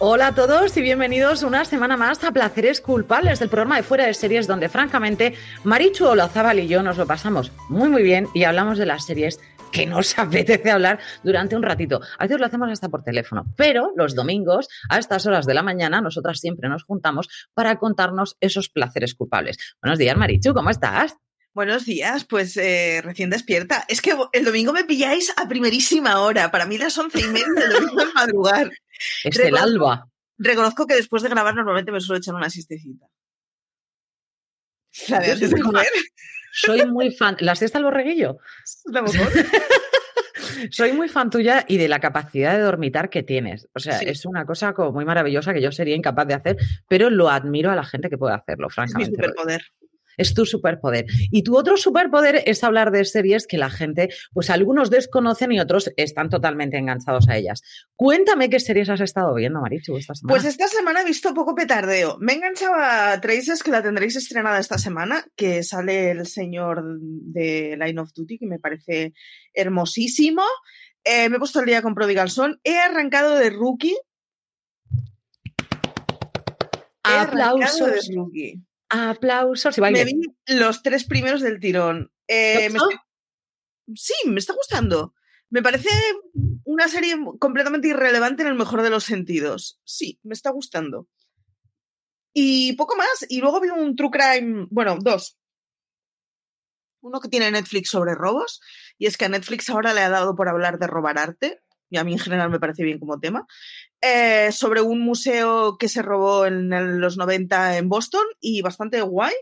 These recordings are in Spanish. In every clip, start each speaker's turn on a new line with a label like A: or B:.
A: Hola a todos y bienvenidos una semana más a Placeres Culpables, del programa de Fuera de Series, donde francamente Marichu Olazábal y yo nos lo pasamos muy muy bien y hablamos de las series que nos apetece hablar durante un ratito. A veces lo hacemos hasta por teléfono, pero los domingos, a estas horas de la mañana, nosotras siempre nos juntamos para contarnos esos placeres culpables. Buenos días, Marichu, ¿cómo estás?
B: Buenos días, pues eh, recién despierta. Es que el domingo me pilláis a primerísima hora. Para mí las once y media del domingo madrugar.
A: Es el alba.
B: Reconozco que después de grabar normalmente me suelo echar una siestecita. La de antes de
A: muy
B: comer.
A: Soy muy fan. ¿La siesta al borreguillo?
B: Es lo mejor.
A: Soy muy fan tuya y de la capacidad de dormitar que tienes. O sea,
B: Sí.
A: es una cosa como muy maravillosa que yo sería incapaz de hacer, pero lo admiro a la gente que puede hacerlo,
B: Es mi
A: francamente.
B: superpoder.
A: Es tu superpoder. Y tu otro superpoder es hablar de series que la gente, pues algunos desconocen y otros están totalmente enganchados a ellas. Cuéntame qué series has estado viendo, Marichu, esta semana.
B: Pues esta semana he visto poco petardeo. Me he enganchado a Traces, que la tendréis estrenada esta semana, que sale el señor de Line of Duty, que me parece hermosísimo. Eh, me he puesto el día con Prodigal Son. He arrancado de Rookie. He arrancado de
A: Aplausos,
B: Rookie.
A: Aplausos y
B: Me vi los tres primeros del tirón. Eh, Sí, me está gustando. Me parece una serie completamente irrelevante en el mejor de los sentidos. Sí, me está gustando. Y poco más. Y luego vi un True Crime, bueno, dos. Uno que tiene Netflix sobre robos. Y es que a Netflix ahora le ha dado por hablar de robar arte. Y a mí en general me parece bien como tema. Eh, sobre un museo que se robó en los 90 en Boston y bastante guay.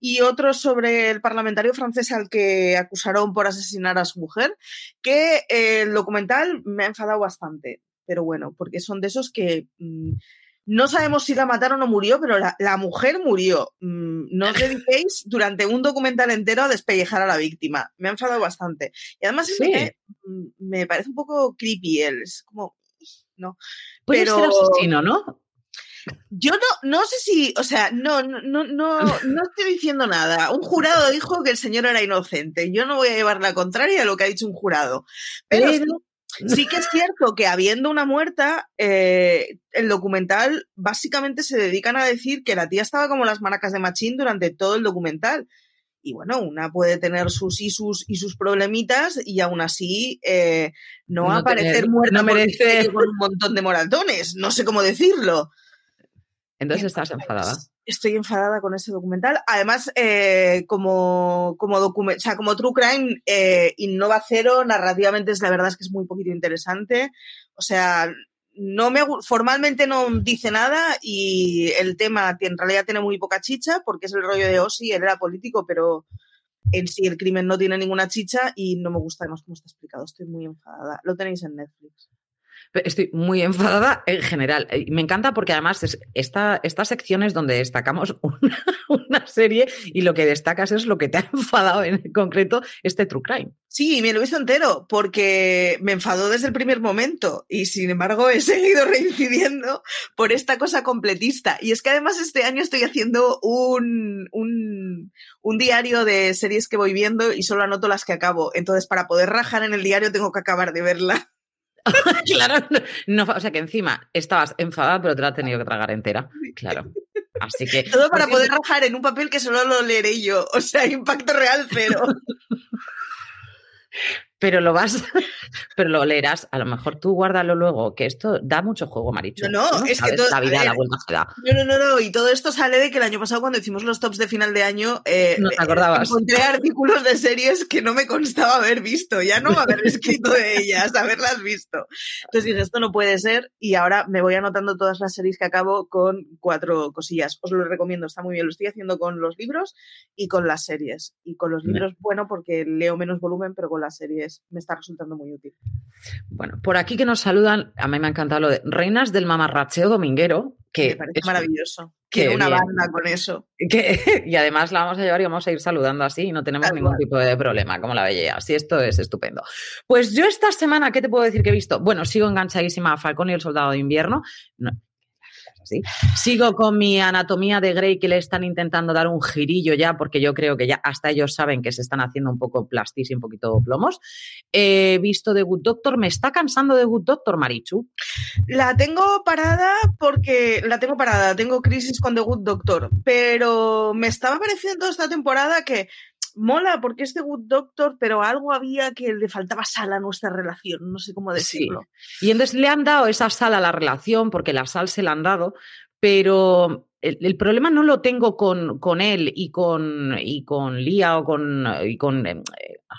B: Y otro sobre el parlamentario francés al que acusaron por asesinar a su mujer, que eh, el documental me ha enfadado bastante. Pero bueno, porque son de esos que mm, no sabemos si la mataron o murió, pero la, la mujer murió. Mm, no os dediquéis durante un documental entero a despellejar a la víctima. Me ha enfadado bastante. Y además es que mm, me parece un poco creepy él. Es como, no.
A: Puede
B: pero-
A: ser asesino, ¿no?
B: Yo no, no sé si, o sea, no, no, no, no, no estoy diciendo nada. Un jurado dijo que el señor era inocente. Yo no voy a llevar la contraria a lo que ha dicho un jurado. Pero, sí que es cierto que habiendo una muerta, eh, el documental básicamente se dedican a decir que la tía estaba como las maracas de Machín durante todo el documental. Y bueno, una puede tener sus isus y sus problemitas y aún así eh, no,
A: No
B: aparecer
A: tener-
B: muerta
A: no merece-
B: con un montón de moratones. No sé cómo decirlo.
A: Entonces estás enfadada.
B: Estoy enfadada con ese documental. Además, eh, como, como, document- o sea, como True Crime, eh, innova cero, narrativamente es la verdad es que es muy poquito interesante. O sea, no me, formalmente no dice nada y el tema en realidad tiene muy poca chicha porque es el rollo de Ossi, él era político, pero en sí el crimen no tiene ninguna chicha y no me gusta además cómo está explicado. Estoy muy enfadada. Lo tenéis en Netflix.
A: Estoy muy enfadada en general. Y Me encanta porque además es esta, esta sección es donde destacamos una, una serie y lo que destacas es lo que te ha enfadado en concreto este True Crime.
B: Sí, me lo he visto entero porque me enfadó desde el primer momento y sin embargo he seguido reincidiendo por esta cosa completista. Y es que además este año estoy haciendo un, un, un diario de series que voy viendo y solo anoto las que acabo. Entonces para poder rajar en el diario tengo que acabar de verla.
A: claro, no, o sea que encima estabas enfadada, pero te la has tenido que tragar entera. Claro. Así que.
B: Todo para poder rajar en un papel que solo lo leeré yo. O sea, impacto real cero.
A: Pero lo vas, pero lo leerás. A lo mejor tú guárdalo luego, que esto da mucho juego, Marichu.
B: No, no, es que todo-
A: la vida
B: a
A: la
B: ver,
A: vuelta se da.
B: No, no, no, no. Y todo esto sale de que el año pasado, cuando hicimos los tops de final de año, eh,
A: No te acordabas.
B: encontré artículos de series que no me constaba haber visto. Ya no haber escrito de ellas, haberlas visto. Entonces dije, esto no puede ser. Y ahora me voy anotando todas las series que acabo con cuatro cosillas. Os lo recomiendo, está muy bien. Lo estoy haciendo con los libros y con las series. Y con los libros, bueno, porque leo menos volumen, pero con las series me está resultando muy útil.
A: Bueno, por aquí que nos saludan, a mí me ha encantado lo de Reinas del Mamarracheo Dominguero, que
B: me parece
A: es,
B: maravilloso. Quiero una
A: bien.
B: banda con eso.
A: Que- y además la vamos a llevar y vamos a ir saludando así y no tenemos
B: Tal
A: ningún
B: cual.
A: tipo de problema, como la bella. Así esto es estupendo. Pues yo esta semana, ¿qué te puedo decir que he visto? Bueno, sigo enganchadísima a Falcón y el Soldado de Invierno. No, Sigo con mi anatomía de Grey que le están intentando dar un girillo ya, porque yo creo que ya hasta ellos saben que se están haciendo un poco plastis y un poquito plomos. He visto The Good Doctor, me está cansando de Good Doctor, Marichu.
B: La tengo parada porque la tengo parada, tengo crisis con The Good Doctor, pero me estaba pareciendo esta temporada que mola porque es The Good Doctor, pero algo había que le faltaba sal a nuestra relación, no sé cómo
A: Sí.
B: decirlo.
A: Y entonces le han dado esa sal a la relación, porque la sal se la han dado, pero el, el problema no lo tengo con, con él y con, y con Lía o con, y con eh,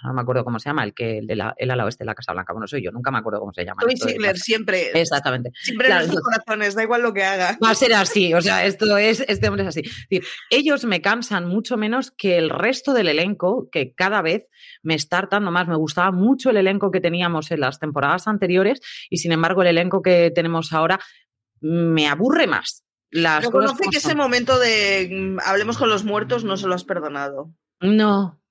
A: no me acuerdo cómo se llama, el que el, de la, el ala oeste de la Casa Blanca, bueno, soy yo, nunca me acuerdo cómo se llama.
B: Toby Sigler siempre,
A: Exactamente.
B: siempre
A: Claro,
B: en nuestros corazones, da igual lo que haga.
A: Va a ser así, o sea, esto es, este hombre es así. Es decir, ellos me cansan mucho menos que el resto del elenco, que cada vez me está hartando más. Me gustaba mucho el elenco que teníamos en las temporadas anteriores y sin embargo el elenco que tenemos ahora me aburre más. Las
B: Reconoce que ese momento de mm, hablemos con los muertos no se lo has perdonado.
A: No,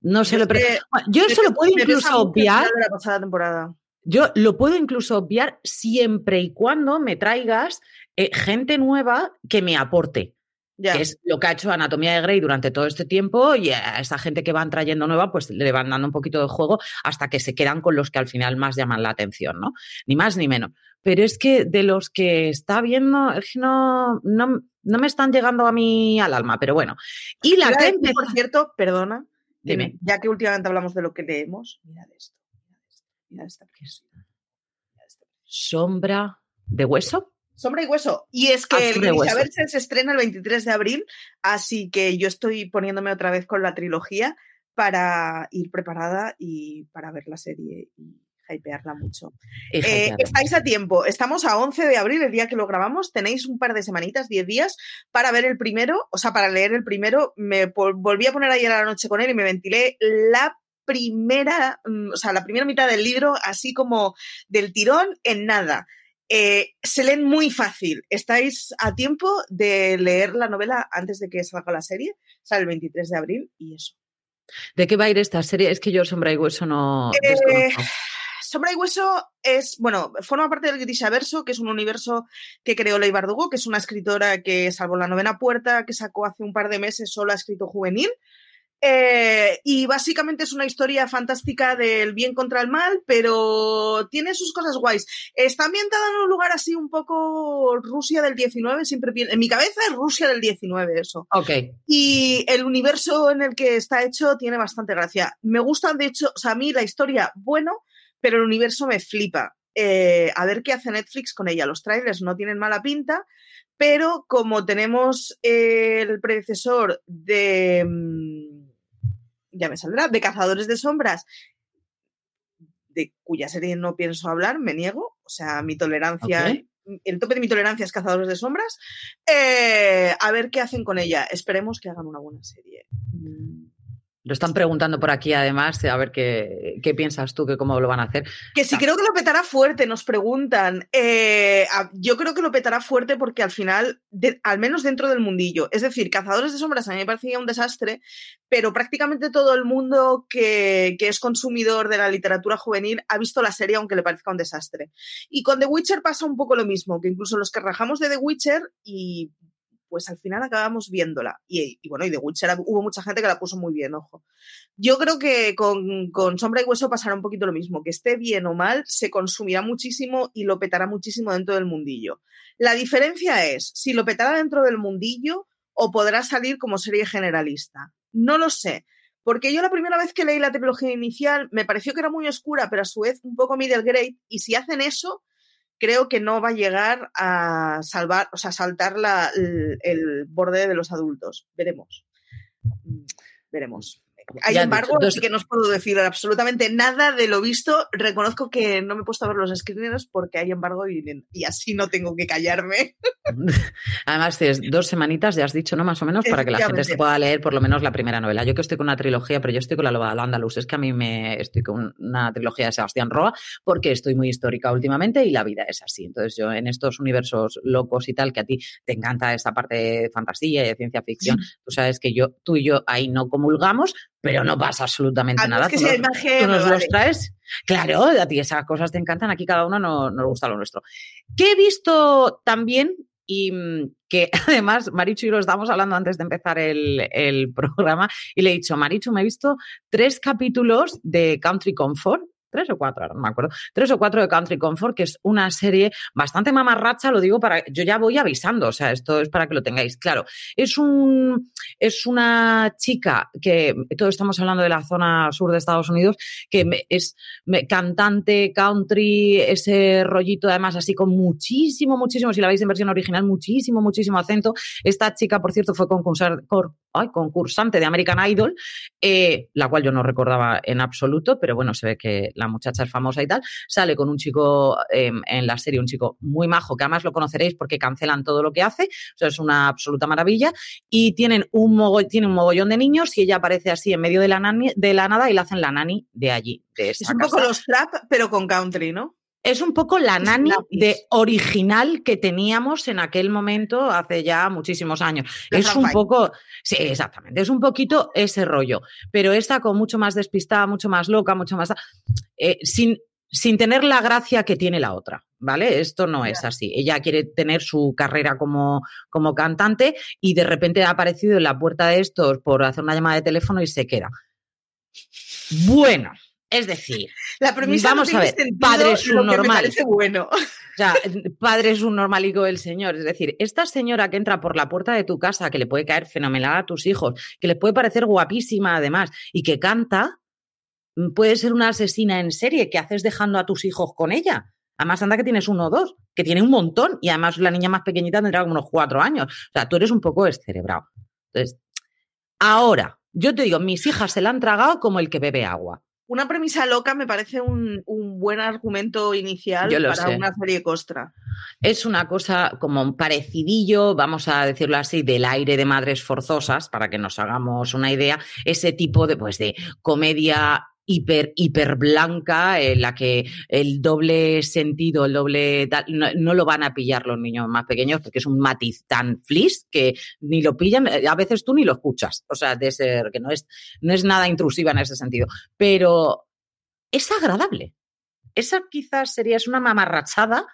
A: no se lo
B: que
A: Bueno, Yo eso lo puedo incluso obviar.
B: la pasada temporada.
A: Yo lo puedo incluso obviar siempre y cuando me traigas eh, gente nueva que me aporte.
B: Ya.
A: que es lo que ha hecho Anatomía de Grey durante todo este tiempo y a esa gente que van trayendo nueva, pues le van dando un poquito de juego hasta que se quedan con los que al final más llaman la atención, ¿no? Ni más ni menos. Pero es que de los que está viendo, es que no, no, no me están llegando a mí al alma, pero bueno. Y la que empezó-
B: por cierto, perdona,
A: Dime.
B: ya que últimamente hablamos de lo que leemos, mirad esto, mirad esta.
A: Sombra de hueso.
B: Sombra y hueso. Y es que el
A: Sombra y Hueso.
B: Grishaverse se estrena el 23 de abril, así que yo estoy poniéndome otra vez con la trilogía para ir preparada y para ver la serie y hypearla mucho. Eh, estáis a tiempo. Estamos a 11 de abril, el día que lo grabamos. Tenéis un par de semanitas, 10 días, para ver el primero, o sea, para leer el primero. Me volví a poner ayer a la noche con él y me ventilé la primera, mm, o sea, la primera mitad del libro, así como del tirón, en nada. Eh, se leen muy fácil. Estáis a tiempo de leer la novela antes de que salga la serie. Sale el 23 de abril y eso.
A: ¿De qué va a ir esta serie? Es que yo Sombra y Hueso no
B: Eh. Sombra y Hueso es, bueno, forma parte del Grishaverso, que es un universo que creó Ley Bardugo, que es una escritora que, salvo la novena puerta, que sacó hace un par de meses, solo ha escrito juvenil. Eh, y básicamente es una historia fantástica del bien contra el mal, pero tiene sus cosas guays. Está ambientada en un lugar así un poco Rusia del 19, siempre en mi cabeza es Rusia del 19 eso.
A: Ok.
B: Y el universo en el que está hecho tiene bastante gracia. Me gusta, de hecho, o sea, a mí la historia, bueno, pero el universo me flipa. Eh, a ver qué hace Netflix con ella. Los trailers no tienen mala pinta, pero como tenemos el predecesor de. mm, Ya me saldrá, de Cazadores de Sombras, de cuya serie no pienso hablar, me niego. O sea, mi tolerancia. El tope de mi tolerancia es Cazadores de Sombras. Eh, a ver qué hacen con ella. Esperemos que hagan una buena serie.
A: Lo están preguntando por aquí además, a ver qué, qué piensas tú, que cómo lo van a hacer.
B: Que si creo que lo petará fuerte, nos preguntan. Eh, yo creo que lo petará fuerte porque al final, de- al menos dentro del mundillo, es decir, Cazadores de Sombras a mí me parecía un desastre, pero prácticamente todo el mundo que, que es consumidor de la literatura juvenil ha visto la serie aunque le parezca un desastre. Y con The Witcher pasa un poco lo mismo, que incluso los que rajamos de The Witcher y pues al final acabamos viéndola. Y, bueno, y The Witcher hubo mucha gente que la puso muy bien, ojo. Yo creo que con, con Sombra y Hueso pasará un poquito lo mismo, que esté bien o mal, se consumirá muchísimo y lo petará muchísimo dentro del mundillo. La diferencia es si lo petará dentro del mundillo o podrá salir como serie generalista. No lo sé, porque yo la primera vez que leí la trilogía inicial me pareció que era muy oscura, pero a su vez un poco middle grade, y si hacen eso, creo que no va a llegar a salvar, o sea, saltar la- el, el borde de los adultos. Veremos. Mm, Veremos. Hay embargo, así que no os puedo decir absolutamente nada de lo visto. Reconozco que no me he puesto a ver los screeners porque hay embargo y, y así no tengo que callarme.
A: Además, tienes dos semanitas, ya has dicho, ¿no? Más o menos, para que la gente se pueda leer por lo menos la primera novela. Yo que estoy con una trilogía, pero yo estoy con la Loba de Andaluz. Es que a mí me estoy con una trilogía de Sebastián Roa porque estoy muy histórica últimamente y la vida es así. Entonces, yo en estos universos locos y tal, que a ti te encanta esta parte de fantasía y de ciencia ficción, tú sabes que yo, tú y yo ahí no comulgamos, pero no pasa absolutamente nada.
B: Que
A: tú nos los traes. Claro, a ti esas cosas te encantan, aquí cada uno no, nos gusta lo nuestro. ¿Qué he visto también y mm, que además Marichu y lo estábamos hablando antes de empezar el, el, programa y le he dicho, Marichu, me he visto tres capítulos de Country Comfort tres o cuatro, ahora no me acuerdo, tres o cuatro de Country Comfort, que es una serie bastante mamarracha, lo digo para, yo ya voy avisando, o sea, esto es para que lo tengáis claro. Es un, es una chica que, todos estamos hablando de la zona sur de Estados Unidos, que es cantante, country, ese rollito además así con muchísimo, muchísimo, si la veis en versión original, muchísimo, muchísimo acento. Esta chica, por cierto, fue concursar, concursante de American Idol, eh, la cual yo no recordaba en absoluto, pero bueno, se ve que la muchacha es famosa y tal. Sale con un chico em, en la serie, un chico muy majo, que además lo conoceréis porque cancelan todo lo que hace, o sea, es una absoluta maravilla. Y tienen un, tiene un mogollón de niños y ella aparece así en medio de la, de la nada y la hacen la nani de allí. De es
B: un poco los trap, pero con country, ¿no?
A: Es un poco la nani de original que teníamos en aquel momento hace ya muchísimos años. es un poco, sí, exactamente, es un poquito ese rollo, pero esta con mucho más despistada, mucho más loca, mucho más... Eh, sin, sin tener la gracia que tiene la otra, ¿vale? Esto no es así. Ella quiere tener su carrera como, como cantante y de repente ha aparecido en la puerta de estos por hacer una llamada de teléfono y se queda. Bueno, es decir,
B: la premisa
A: vamos a ver, padre es un normal.
B: bueno.
A: O sea, padre es un normalico del señor. Es decir, esta señora que entra por la puerta de tu casa, que le puede caer fenomenal a tus hijos, que le puede parecer guapísima además, y que canta, mm, puede ser una asesina en serie que haces dejando a tus hijos con ella. Además, anda que tienes uno o dos, que tiene un montón, y además la niña más pequeñita tendrá como unos cuatro años. O sea, tú eres un poco descerebrado. Entonces, ahora, yo te digo, mis hijas se la han tragado como el que bebe agua
B: una premisa loca me parece un, buen argumento inicial para una serie costra.
A: Es una cosa como un parecidillo, vamos a decirlo así, del aire de madres forzosas, para que nos hagamos una idea, ese tipo de, pues, de comedia hiper, hiper blanca, en la que el doble sentido, el doble no, lo van a pillar los niños más pequeños porque es un matiz tan flis que ni lo pillan, eh, a veces tú ni lo escuchas. O sea, de ser que no es, no es nada intrusiva en ese sentido. Pero es agradable. Esa quizás sería, es una mamarrachada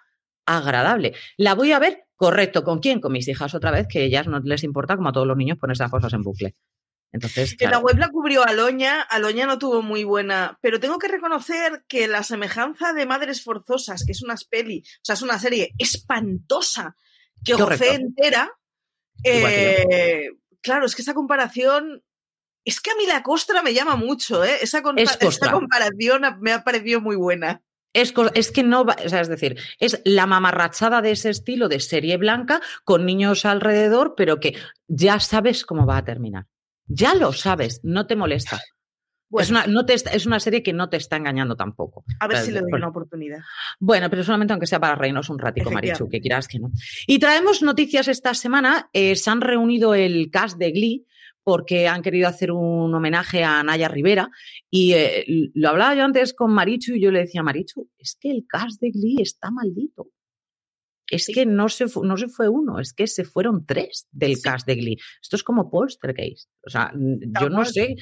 A: agradable. La voy a ver, correcto, ¿con quién? Con mis hijas otra vez, que ellas no les importa, como a todos los niños, poner esas cosas en bucle. Entonces,
B: la web la cubrió Aloña, Aloña no tuvo muy buena, pero tengo que reconocer que la semejanza de Madres Forzosas, que es una peli, o sea, es una serie espantosa, que gocé entera, eh, claro, es que esa comparación, es que a mí la costra me llama mucho, ¿eh? Esa, comparación me ha parecido muy buena.
A: Es, es, que no va, o sea, es decir, es la mamarrachada de ese estilo de serie blanca con niños alrededor, pero que ya sabes cómo va a terminar. Ya lo sabes, no te molesta. Es, una, no te, es una serie que no te está engañando tampoco.
B: A ver si le doy una oportunidad.
A: Bueno, pero solamente aunque sea para reírnos un ratico, Marichu, que quieras que no. Y traemos noticias esta semana. Eh, se han reunido el cast de Glee porque han querido hacer un homenaje a Naya Rivera. Y eh, lo hablaba yo antes con Marichu y yo le decía, Marichu, es que el cast de Glee está maldito es que no se, no se fue uno, es que se fueron tres del cast de Glee. Esto es como Polstergeist. O sea, yo no sé,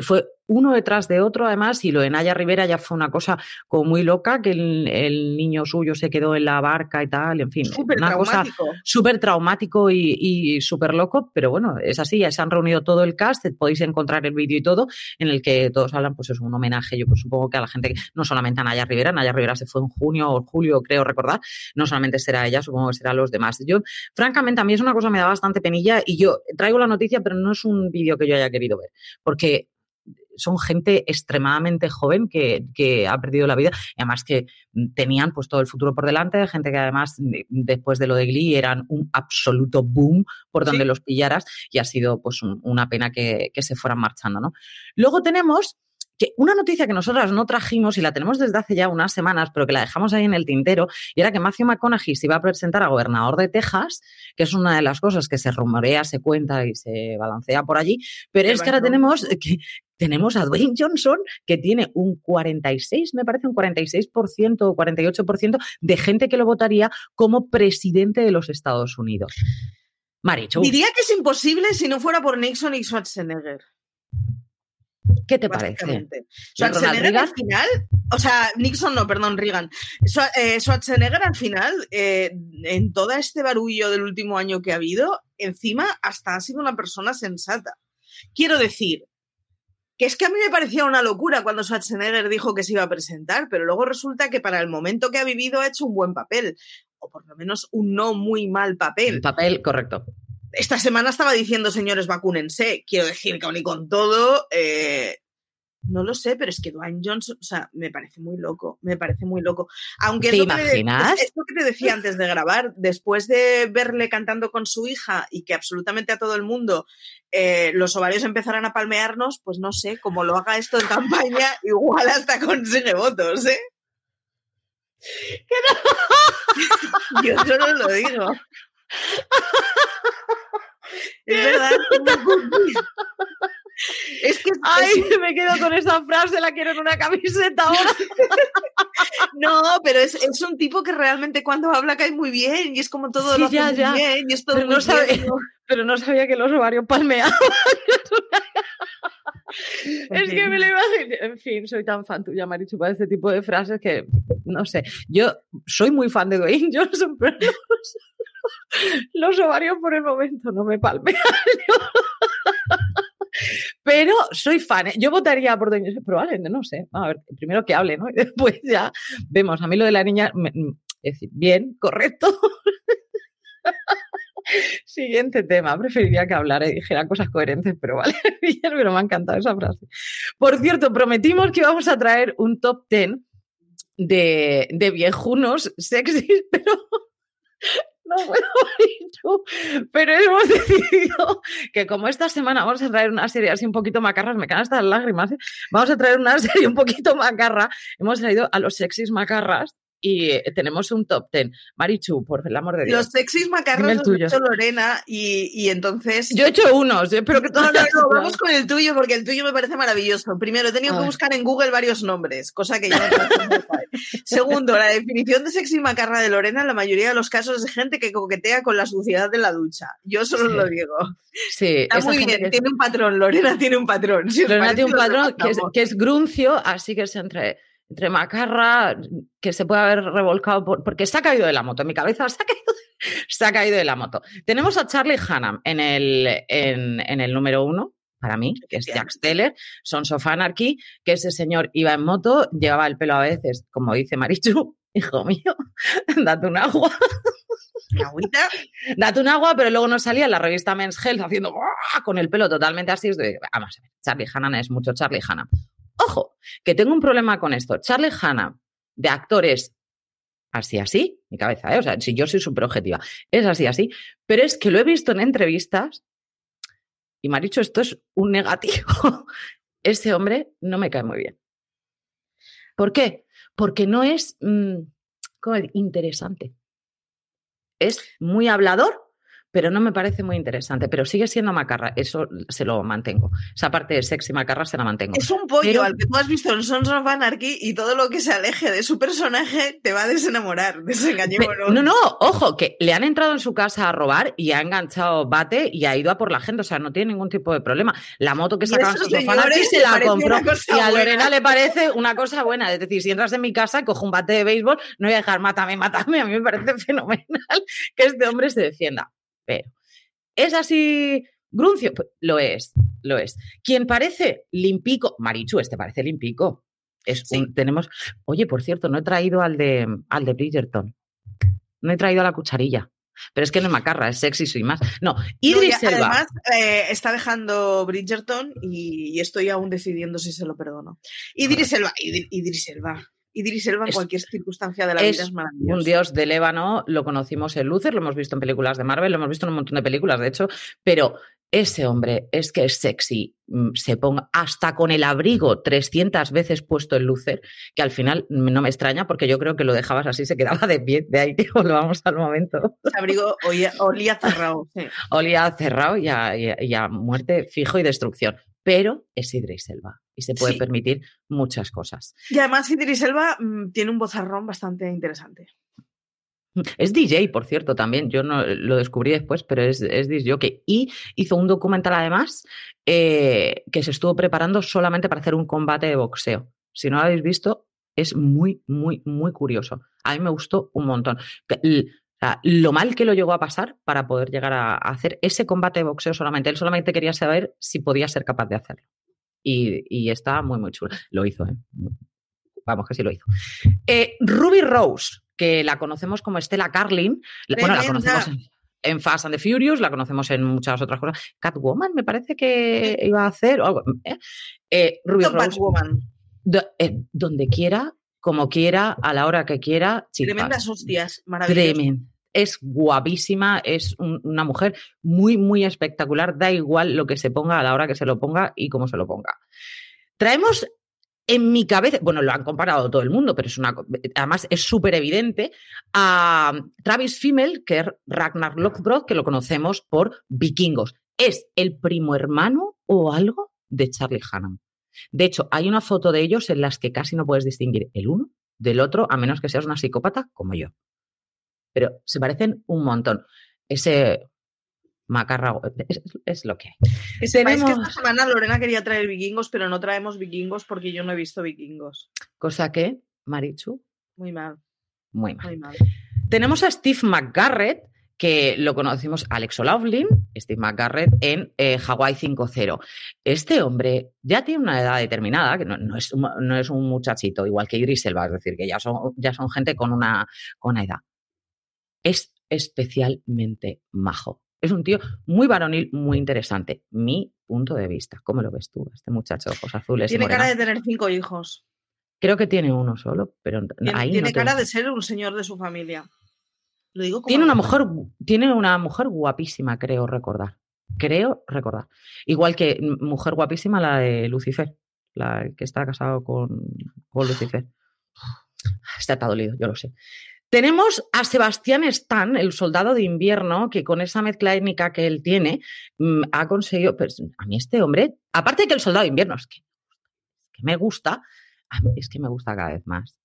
A: fue uno detrás de otro, además, y lo de Naya Rivera ya fue una cosa como muy loca, que el, niño suyo se quedó en la barca y tal, en fin, una cosa súper traumático y, súper loco, pero bueno, es así, ya se han reunido todo el cast, podéis encontrar el vídeo y todo, en el que todos hablan, pues es un homenaje, yo pues, supongo que a la gente, no solamente a Naya Rivera, Naya Rivera se fue en junio o julio, creo recordar, no solamente será ella, supongo que será los demás. Yo, francamente, a mí es una cosa que me da bastante penilla y yo traigo la noticia, pero no es un vídeo que yo haya querido ver, porque son gente extremadamente joven que, que, ha perdido la vida y además que tenían pues todo el futuro por delante, gente que además después de lo de Glee eran un absoluto boom por donde los pillaras y ha sido pues una pena que, que se fueran marchando, ¿no? Luego tenemos que una noticia que nosotras no trajimos y la tenemos desde hace ya unas semanas, pero que la dejamos ahí en el tintero, y era que Matthew McConaughey se iba a presentar a gobernador de Texas, que es una de las cosas que se rumorea, se cuenta y se balancea por allí, pero es que ahora tenemos que tenemos a Dwayne Johnson, que tiene un 46, me parece un 46% o 48% de gente que lo votaría como presidente de los Estados Unidos. Marichu.
B: Diría que es imposible si no fuera por Nixon y Schwarzenegger.
A: ¿Qué te parece?
B: Schwarzenegger al final, o sea, Nixon no, perdón, Reagan. Eh, Schwarzenegger al final, eh, en todo este barullo del último año que ha habido, encima hasta ha sido una persona sensata. Quiero decir, que es que a mí me parecía una locura cuando Schwarzenegger dijo que se iba a presentar, pero luego resulta que para el momento que ha vivido ha hecho un buen papel, o por lo menos un no muy mal papel.
A: El papel, correcto
B: esta semana estaba diciendo, señores, vacúnense. Quiero decir que aún y con todo, eh, no lo sé, pero es que Dwayne Johnson, o sea, me parece muy loco, me parece muy loco. Aunque
A: ¿Te imaginas?
B: Que, es lo que te decía antes de grabar, después de verle cantando con su hija y que absolutamente a todo el mundo eh, los ovarios empezaran a palmearnos, pues no sé, como lo haga esto en campaña, igual hasta consigue votos, ¿eh? Yo solo lo digo. es verdad.
A: Es que Ay, me quedo con esa frase, la quiero en una camiseta ahora.
B: no, pero es, es, un tipo que realmente cuando habla cae muy bien y es como todo lo ya, ya. bien y es todo
A: pero,
B: no
A: sabía, pero no sabía que los ovarios palmeaban. es que me lo imagino. En fin, soy tan fan tuya, Marichu, para este tipo de frases que no sé. Yo soy muy fan de Dwayne Johnson, pero no, los ovarios por el momento no me palmean. Pero soy fan. ¿eh? Yo votaría por Doña probablemente, no sé. A ver, primero que hable, ¿no? Y después ya vemos. A mí lo de la niña, es decir, bien, correcto. Siguiente tema. Preferiría que hablara y dijera cosas coherentes, pero vale, bien, pero me ha encantado esa frase. Por cierto, prometimos que íbamos a traer un top 10 de, de viejunos sexys, pero no puedo Pero hemos decidido que como esta semana vamos a traer una serie así un poquito macarras, me quedan hasta las lágrimas, ¿eh? vamos a traer una serie un poquito macarra, hemos traído a los sexys macarras y eh, tenemos un top ten. Marichu, por el amor de Dios.
B: Los sexys macarros los ha hecho Lorena y, y, entonces...
A: Yo he hecho unos, pero que
B: No, no, no, vamos con el tuyo porque el tuyo me parece maravilloso. Primero, he tenido que buscar en Google varios nombres, cosa que ya me Segundo, la definición de sexy macarra de Lorena en la mayoría de los casos es gente que coquetea con la suciedad de la ducha. Yo solo lo digo.
A: Sí,
B: Está muy bien, tiene un patrón, Lorena tiene un patrón.
A: Lorena tiene un patrón que es, que es gruncio, así que se entre entre Macarra, que se puede haber revolcado porque se ha caído de la moto. En mi cabeza se ha caído, se ha caído de la moto. Tenemos a Charlie Hannam en el, en, en el número uno, para mí, que es Jack Steller, Sons of Anarchy, que ese señor iba en moto, llevaba el pelo a veces, como dice Marichu, hijo mío, date un agua.
B: agüita?
A: Date un agua, pero luego no salía en la revista Men's Health haciendo con el pelo totalmente así. Vamos a ver, Charlie Hannam es mucho Charlie Hannam. Ojo, que tengo un problema con esto. Charlie Hanna, de actores así, así, mi cabeza, ¿eh? o sea, si yo soy súper objetiva, es así, así, pero es que lo he visto en entrevistas y me ha dicho esto es un negativo. Ese hombre no me cae muy bien. ¿Por qué? Porque no es mmm, interesante. Es muy hablador, pero no me parece muy interesante. Pero sigue siendo macarra, eso se lo mantengo. Esa parte de sexy macarra se la mantengo.
B: Es un pollo al que tú has visto en Sons of Anarchy y todo lo que se aleje de su personaje te va a desenamorar, desengañémonos.
A: No, no, ojo, que le han entrado en su casa a robar y ha enganchado bate y ha ido a por la gente, o sea, no tiene ningún tipo de problema. La moto que sacaba en Sons of Anarchy se la compró y a Lorena le parece una cosa buena. Es decir, si entras en mi casa, cojo un bate de béisbol, no voy a dejar mátame, mátame. A mí me parece fenomenal que este hombre se defienda. Pero, ¿es así gruncio? Pues, lo es, lo es. ¿Quién parece limpico? Marichu, este parece limpico. Es tenemos, oye, por cierto, no he traído al de, al de Bridgerton. No he traído a la cucharilla. Pero es que no es macarra, es sexy y más. No, Idris Elba.
B: Además, eh, está dejando Bridgerton y, estoy aún decidiendo si se lo perdono. Idris Elba, Idris Elba. Idris Elba en cualquier circunstancia de la vida es maravilloso.
A: Un dios del ébano, lo conocimos en Luther, lo hemos visto en películas de Marvel, lo hemos visto en un montón de películas, de hecho, pero ese hombre es que es sexy, mm, se ponga hasta con el abrigo 300 veces puesto en Lucer, que al final no me extraña porque yo creo que lo dejabas así, se quedaba de pie, de ahí que volvamos al momento.
B: El abrigo olía, cerrado.
A: Olía cerrado y a, muerte fijo y destrucción. Pero es Idris Elba y se puede permitir muchas cosas.
B: Y además Idris Elba mm, tiene un bozarrón bastante interesante.
A: Es DJ, por cierto, también. Yo no lo descubrí después, pero es, es DJ. Y hizo un documental además eh, que se estuvo preparando solamente para hacer un combate de boxeo. Si no lo habéis visto, es muy, muy, muy curioso. A mí me gustó un montón. lo mal que lo llegó a pasar para poder llegar a, hacer ese combate de boxeo solamente. Él solamente quería saber si podía ser capaz de hacerlo. Y, y está muy, muy chulo. Lo hizo, ¿eh? Vamos, que sí lo hizo. Eh, Ruby Rose que la conocemos como Estela Carlin. Bueno, la conocemos en, Fast and the Furious, la conocemos en muchas otras cosas. Catwoman me parece que iba a hacer algo. ¿eh? Eh, Ruby Rose. Eh, donde quiera, como quiera, a la hora que quiera.
B: Tremendas hostias, maravillosas.
A: Es guapísima, es una mujer muy, muy espectacular. Da igual lo que se ponga a la hora que se lo ponga y cómo se lo ponga. Traemos en mi cabeza, bueno, lo han comparado todo el mundo, pero es una, además es súper evidente, a Travis Fimmel, que es Ragnar Lothbrok, que lo conocemos por Vikingos. Es el primo hermano o algo de Charlie Hannan. De hecho, hay una foto de ellos en las que casi no puedes distinguir el uno del otro, a menos que seas una psicópata como yo. Pero se parecen un montón. Ese macarra, es, lo que hay.
B: Es, que esta semana Lorena quería traer vikingos, pero no traemos vikingos porque yo no he visto vikingos.
A: Cosa que, Marichu.
B: Muy mal.
A: Muy mal. Tenemos a Steve McGarrett, que lo conocimos, Alex O'Loughlin, Steve McGarrett, en eh, Hawaii 5.0. Este hombre ya tiene una edad determinada, que no, es, no, es, un muchachito, igual que Idris Elba, es decir, que ya son, ya son gente con una, con una edad. Es especialmente majo. Es un tío muy varonil, muy interesante. Mi punto de vista. ¿Cómo lo ves tú, este muchacho de ojos azules?
B: Tiene cara de tener cinco hijos.
A: Creo que tiene uno solo, pero
B: tiene,
A: ahí
B: tiene cara de ser un señor de su familia. Lo digo
A: tiene una mujer, tiene una mujer guapísima, creo recordar. Creo recordar. Igual que mujer guapísima la de Lucifer, la que está casado con, con Lucifer. Está dolido, yo lo sé. Tenemos a Sebastián Stan, el soldado de invierno, que con esa mezcla étnica que él tiene, mm, ha conseguido. Pues, a mí, este hombre, aparte de que el soldado de invierno es que, me gusta, es que me gusta cada vez más.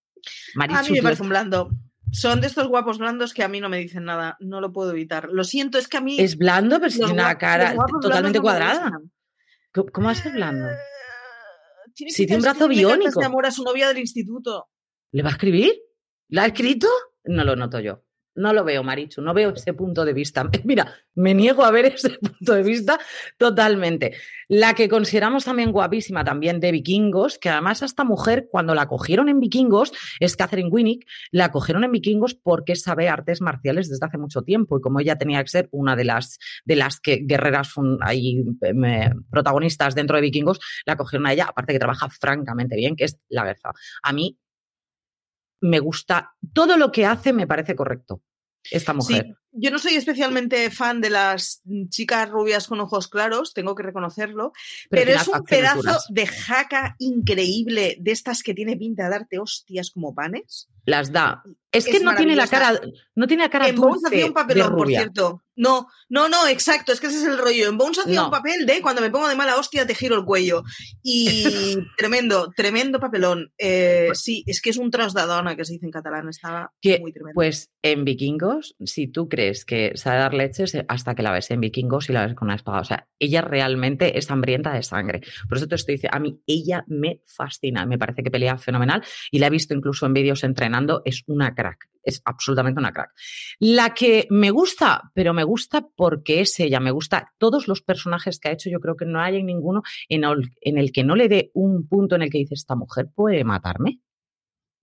B: a mí me parece un blando. Son de estos guapos blandos que a mí no me dicen nada, no lo puedo evitar. Lo siento, es que a mí.
A: Es blando, pero tiene una cara totalmente cuadrada. ¿Cómo va a ser blando? Eh, si tiene un brazo biónico.
B: Amor a su novia del instituto.
A: ¿Le va a escribir? ¿La ha escrito? No lo noto yo. No lo veo, Marichu, no veo ese punto de vista. Mira, me niego a ver ese punto de vista totalmente. La que consideramos también guapísima, también de vikingos, que además a esta mujer, cuando la cogieron en vikingos, es Catherine Winnick, la cogieron en vikingos porque sabe artes marciales desde hace mucho tiempo y como ella tenía que ser una de las, de las que, guerreras ahí, protagonistas dentro de vikingos, la cogieron a ella, aparte que trabaja francamente bien, que es la verdad. A mí me gusta, todo lo que hace me parece correcto, esta mujer.
B: yo no soy especialmente fan de las chicas rubias con ojos claros, tengo que reconocerlo, pero, es un pedazo de jaca increíble de estas que tiene pinta de darte hostias como panes.
A: Las da. Es que no tiene la cara, no tiene la cara
B: en Bones hacía un papelón, por cierto. No, no, no, exacto, es que ese es el rollo. En Bones hacía un papel de cuando me pongo de mala hostia te giro el cuello. Y tremendo, tremendo papelón. Eh, pues sí, es que es un trasdadona que se dice en catalán, está muy tremendo.
A: Pues en Vikingos, si tú crees que sabe dar leches eh, hasta que la ves en Vikingos y la ves con una espada. O sea, ella realmente es hambrienta de sangre. Por eso te estoy diciendo, a mí ella me fascina, me parece que pelea fenomenal y la he visto incluso en vídeos es una crack, es absolutamente una crack. La que me gusta, pero me gusta porque es ella, me gusta todos los personajes que ha hecho, yo creo que no hay ninguno en el, en el que no le dé un punto en el que dice, esta mujer puede matarme.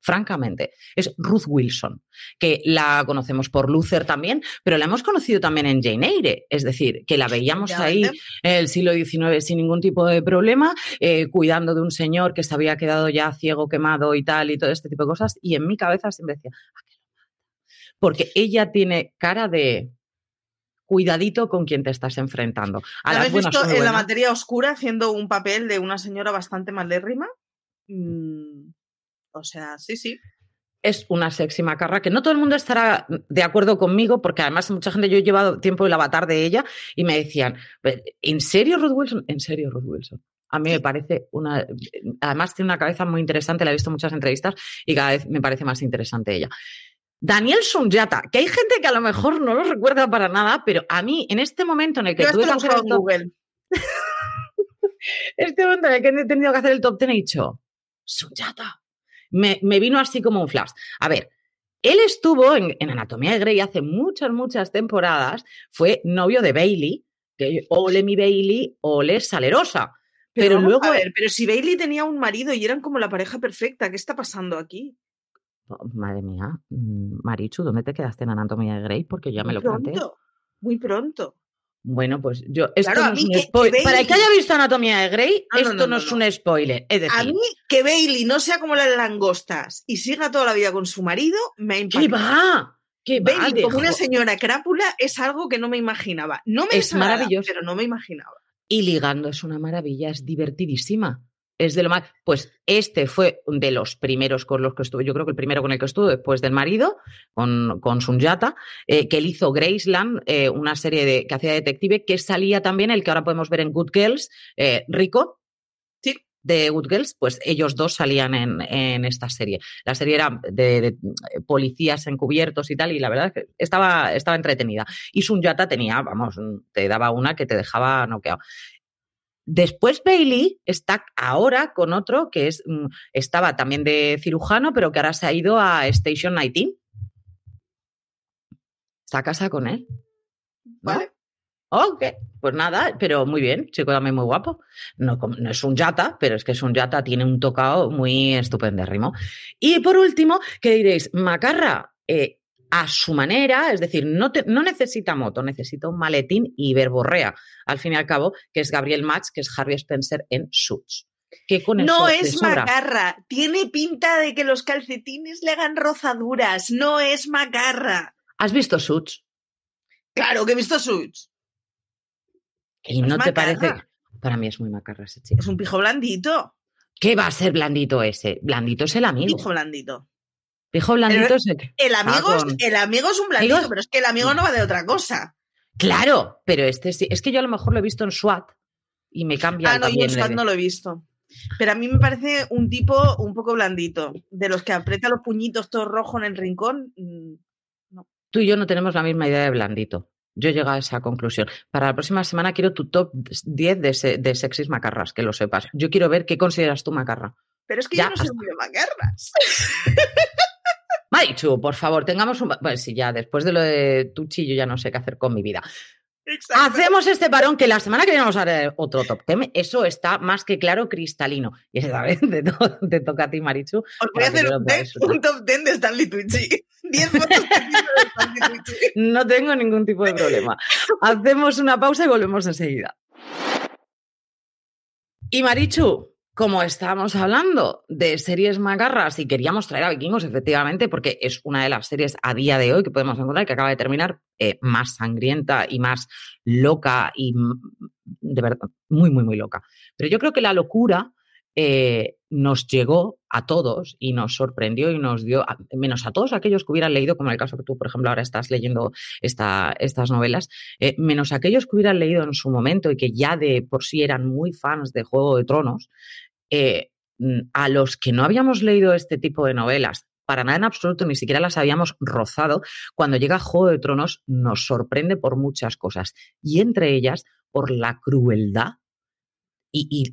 A: Francamente, es Ruth Wilson, que la conocemos por Luther también, pero la hemos conocido también en Jane Eyre, es decir, que la veíamos ahí en el siglo XIX sin ningún tipo de problema, eh, cuidando de un señor que se había quedado ya ciego, quemado y tal, y todo este tipo de cosas, y en mi cabeza siempre decía, porque ella tiene cara de cuidadito con quien te estás enfrentando.
B: A ¿La visto en la materia oscura haciendo un papel de una señora bastante malérrima? Mm, o sea, sí, sí.
A: Es una sexy macarra que no todo el mundo estará de acuerdo conmigo, porque además mucha gente, yo he llevado tiempo el avatar de ella y me decían, ¿en serio Ruth Wilson? ¿En serio Ruth Wilson? A mí me parece una. Además, tiene una cabeza muy interesante, la he visto en muchas entrevistas y cada vez me parece más interesante ella. Daniel Sunyata, que hay gente que a lo mejor no lo recuerda para nada, pero a mí, en este momento en el que tuve que hacer el Google. este momento en el que he tenido que hacer el top ten, he dicho, Sunyata. Me, me vino así como un flash. A ver, él estuvo en, Anatomía de Grey hace muchas, muchas temporadas, fue novio de Bailey, que ole mi Bailey, ole salerosa. Pero, luego.
B: A ver, pero si Bailey tenía un marido y eran como la pareja perfecta, ¿qué está pasando aquí?
A: Oh, madre mía, mm, Marichu, ¿dónde te quedaste en Anatomía de Grey? Porque ya me lo
B: pronto, Muy pronto.
A: Bueno, pues yo. Esto no es un spoiler. Para el que haya visto Anatomía de Grey, esto no, es un spoiler. Es decir,
B: a mí que Bailey no sea como las langostas y siga toda la vida con su marido, me ha
A: ¿Qué va? ¿Qué
B: Bailey como una señora crápula es algo que no me imaginaba. No me
A: es maravilloso.
B: Pero no me imaginaba.
A: Y ligando es una maravilla, es divertidísima es de lo más. Pues este fue de los primeros con los que estuve, yo creo que el primero con el que estuve después del marido, con, con Sunyata, eh, que él hizo Graceland, eh, una serie de, que hacía detective, que salía también el que ahora podemos ver en Good Girls, eh, Rico. Sí. De Good Girls, pues ellos dos salían en, esta serie. La serie era de, policías encubiertos y tal, y la verdad es que estaba, estaba entretenida. Y Sunyata tenía, vamos, te daba una que te dejaba noqueado. Después Bailey está ahora con otro que es, mm, estaba también de cirujano, pero que ahora se ha ido a Station 19. Está a casa con él.
B: Vale.
A: Ok, pues nada, pero muy bien, chico también muy guapo. No, no, es un yata, pero es que es un yata, tiene un tocado muy estupendérrimo. Y por último, ¿qué diréis? Macarra, eh, a su manera, es decir, no, no, necesita moto, necesita un maletín y verborrea, al fin y al cabo, que es Gabriel Match, que es Harvey Spencer en Suits.
B: no es macarra, tiene pinta de que los calcetines le hagan rozaduras, no es macarra.
A: ¿Has visto Suits?
B: Claro que he visto Suits.
A: ¿Y no, te parece? Para mí es muy macarra ese chico.
B: Es un pijo blandito.
A: ¿Qué va a ser blandito ese? Blandito es el amigo.
B: Pijo blandito.
A: Pijo blandito es
B: el, amigo, es, el amigo es un blandito, pero es que el amigo no va de otra cosa.
A: Claro, pero este sí. Es que yo a lo mejor lo he visto en SWAT y me cambia.
B: Ah, no, yo en SWAT no lo he visto. Pero a mí me parece un tipo un poco blandito. De los que aprieta los puñitos todos rojos en el rincón. Mm, no.
A: Tú y yo no tenemos la misma idea de blandito. Yo he llegado a esa conclusión. Para la próxima semana quiero tu top 10 de, de sexys macarras, que lo sepas. Yo quiero ver qué consideras tú macarra.
B: Pero es que yo no soy muy de macarras.
A: Marichu, por favor, tengamos un... Bueno, si ya después de lo de Tuchi yo ya no sé qué hacer con mi vida. Hacemos este parón que la semana que viene vamos a ver otro top ten. Eso está más que claro, cristalino. Y esa vez te, toca a ti, Marichu.
B: Os voy a hacer un, top ten de Stanley Tucci. 10 fotos de Stanley Tucci.
A: No tengo ningún tipo de problema. Hacemos una pausa y volvemos enseguida. Y Marichu, como estábamos hablando de series macarras y queríamos traer a Vikingos, efectivamente, porque es una de las series a día de hoy que podemos encontrar que acaba de terminar eh, más sangrienta y más loca y de verdad muy, muy, muy loca. Pero yo creo que la locura eh, nos llegó a todos y nos sorprendió y nos dio, menos a todos aquellos que hubieran leído, como en el caso que tú, por ejemplo, ahora estás leyendo esta, estas novelas, eh, menos aquellos que hubieran leído en su momento y que ya de por sí eran muy fans de Juego de Tronos, eh, mm, a los que no habíamos leído este tipo de novelas, para nada en absoluto, ni siquiera las habíamos rozado, cuando llega Juego de Tronos nos sorprende por muchas cosas y entre ellas por la crueldad y,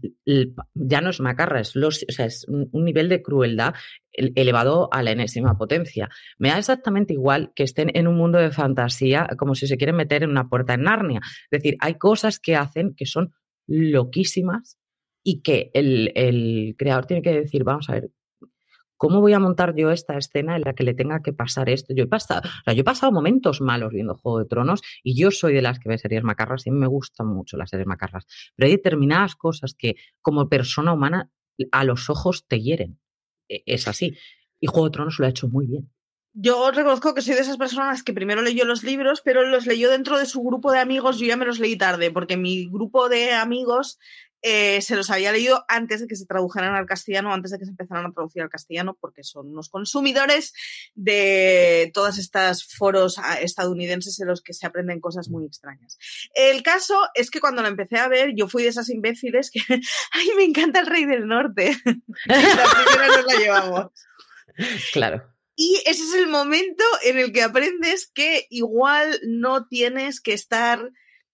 A: ya no es macarra, es, es un nivel de crueldad elevado a la enésima potencia. Me da exactamente igual que estén en un mundo de fantasía como si se quieren meter en una puerta en Narnia. Es decir, hay cosas que hacen que son loquísimas y que el, creador tiene que decir, vamos a ver, ¿cómo voy a montar yo esta escena en la que le tenga que pasar esto? Yo he pasado, o sea, yo he pasado momentos malos viendo Juego de Tronos y yo soy de las que ve series macarras y me gustan mucho las series macarras, pero hay determinadas cosas que como persona humana a los ojos te hieren. E, es así. Y Juego de Tronos lo ha hecho muy bien.
B: Yo reconozco que soy de esas personas que primero leyó los libros, pero los leyó dentro de su grupo de amigos. Yo ya me los leí tarde, porque mi grupo de amigos eh, se los había leído antes de que se tradujeran al castellano, antes de que se empezaran a traducir al castellano, porque son unos consumidores de todas estas foros ah, estadounidenses en los que se aprenden cosas muy extrañas. El caso es que cuando lo empecé a ver, yo fui de esas imbéciles que, ay, me encanta el Rey del Norte. la primera nos la llevamos.
A: Claro.
B: Y ese es el momento en el que aprendes que igual no tienes que estar